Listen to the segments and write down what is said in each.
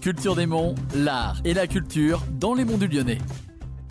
Culture des Monts, l'art et la culture dans les monts du Lyonnais.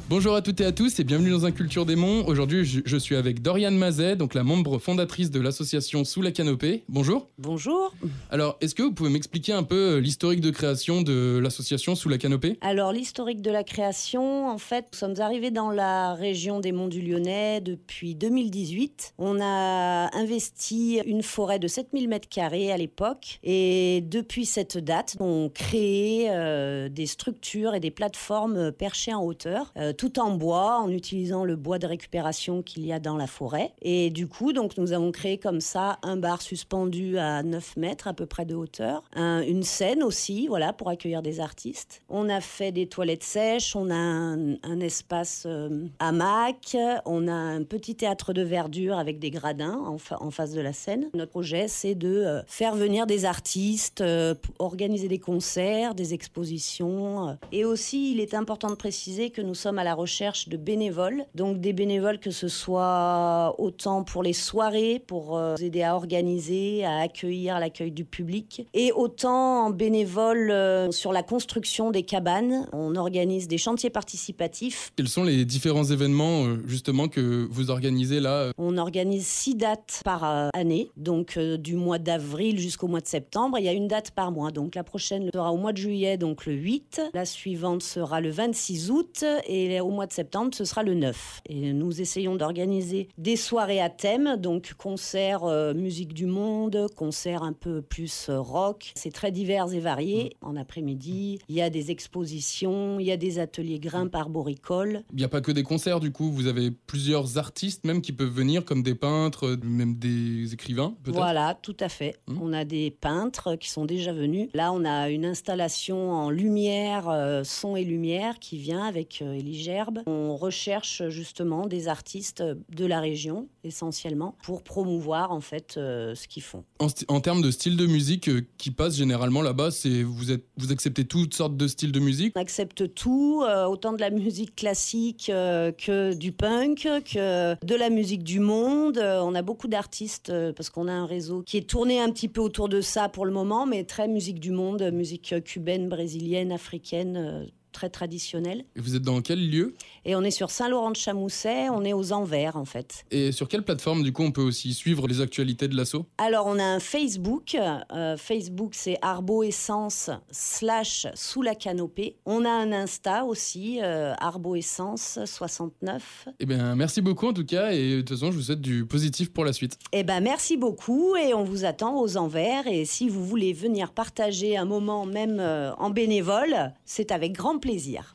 Bonjour à toutes et à tous et bienvenue dans un Culture des Monts. Aujourd'hui, je, suis avec Doriane Mazet, donc la membre fondatrice de l'association Sous la Canopée. Bonjour. Bonjour. Alors, est-ce que vous pouvez m'expliquer un peu euh, l'historique de création de l'association Sous la Canopée? Alors, l'historique de la création, en fait, nous sommes arrivés dans la région des Monts du Lyonnais depuis 2018. On a investi une forêt de 7000 mètres carrés à l'époque et depuis cette date, on créé euh, des structures et des plateformes perchées en hauteur. Euh, tout en bois, en utilisant le bois de récupération qu'il y a dans la forêt. Et du coup, donc, nous avons créé comme ça un bar suspendu à 9 mètres à peu près de hauteur, un- une scène aussi, voilà, pour accueillir des artistes. On a fait des toilettes sèches, on a un, espace euh, hamac, on a un petit théâtre de verdure avec des gradins en, fa- en face de la scène. Notre projet, c'est de euh, faire venir des artistes, euh, organiser des concerts, des expositions. Et aussi, il est important de préciser que nous sommes à la recherche de bénévoles. Donc des bénévoles que ce soit autant pour les soirées, pour euh, aider à organiser, à accueillir l'accueil du public, et autant en bénévoles euh, sur la construction des cabanes. On organise des chantiers participatifs. Quels sont les différents événements euh, justement que vous organisez là On organise six dates par année, donc du mois d'avril jusqu'au mois de septembre. Il y a une date par mois. Donc la prochaine sera au mois de juillet, donc le 8. La suivante sera le 26 août et au mois de septembre, ce sera le 9. Et nous essayons d'organiser des soirées à thème, donc concerts euh, musique du monde, concerts un peu plus euh, rock. C'est très divers et varié. En après-midi, il y a des expositions, il y a des ateliers grimpe arboricole. Il n'y a pas que des concerts du coup, vous avez plusieurs artistes même qui peuvent venir comme des peintres, même des écrivains peut-être Voilà, tout à fait. Mhm. On a des peintres qui sont déjà venus. Là, on a une installation en lumière, euh, son et lumière qui vient avec Élie Gerbe. On recherche justement des artistes de la région essentiellement pour promouvoir en fait euh, ce qu'ils font. En, termes de style de musique euh, qui passe généralement là-bas, c'est vous êtes vous acceptez toutes sortes de styles de musique? On accepte tout, euh, autant de la musique classique euh, que du punk, que de la musique du monde. Euh, on a beaucoup d'artistes euh, parce qu'on a un réseau qui est tourné un petit peu autour de ça pour le moment, mais très musique du monde, musique euh, cubaine, brésilienne, africaine. Très traditionnelle. Et vous êtes dans quel lieu? Et on est sur Saint-Laurent-de-Chamousset, on est aux Anvers en fait. Et sur quelle plateforme du coup on peut aussi suivre les actualités de l'assaut? Alors on a un Facebook, euh, Facebook c'est Arboessence slash sous la canopée. On a un Insta aussi, euh, Arboessence 69. Eh bien merci beaucoup en tout cas et de toute façon je vous souhaite du positif pour la suite. Eh ben merci beaucoup et on vous attend aux Anvers et si vous voulez venir partager un moment même euh, en bénévole, c'est avec grand plaisir.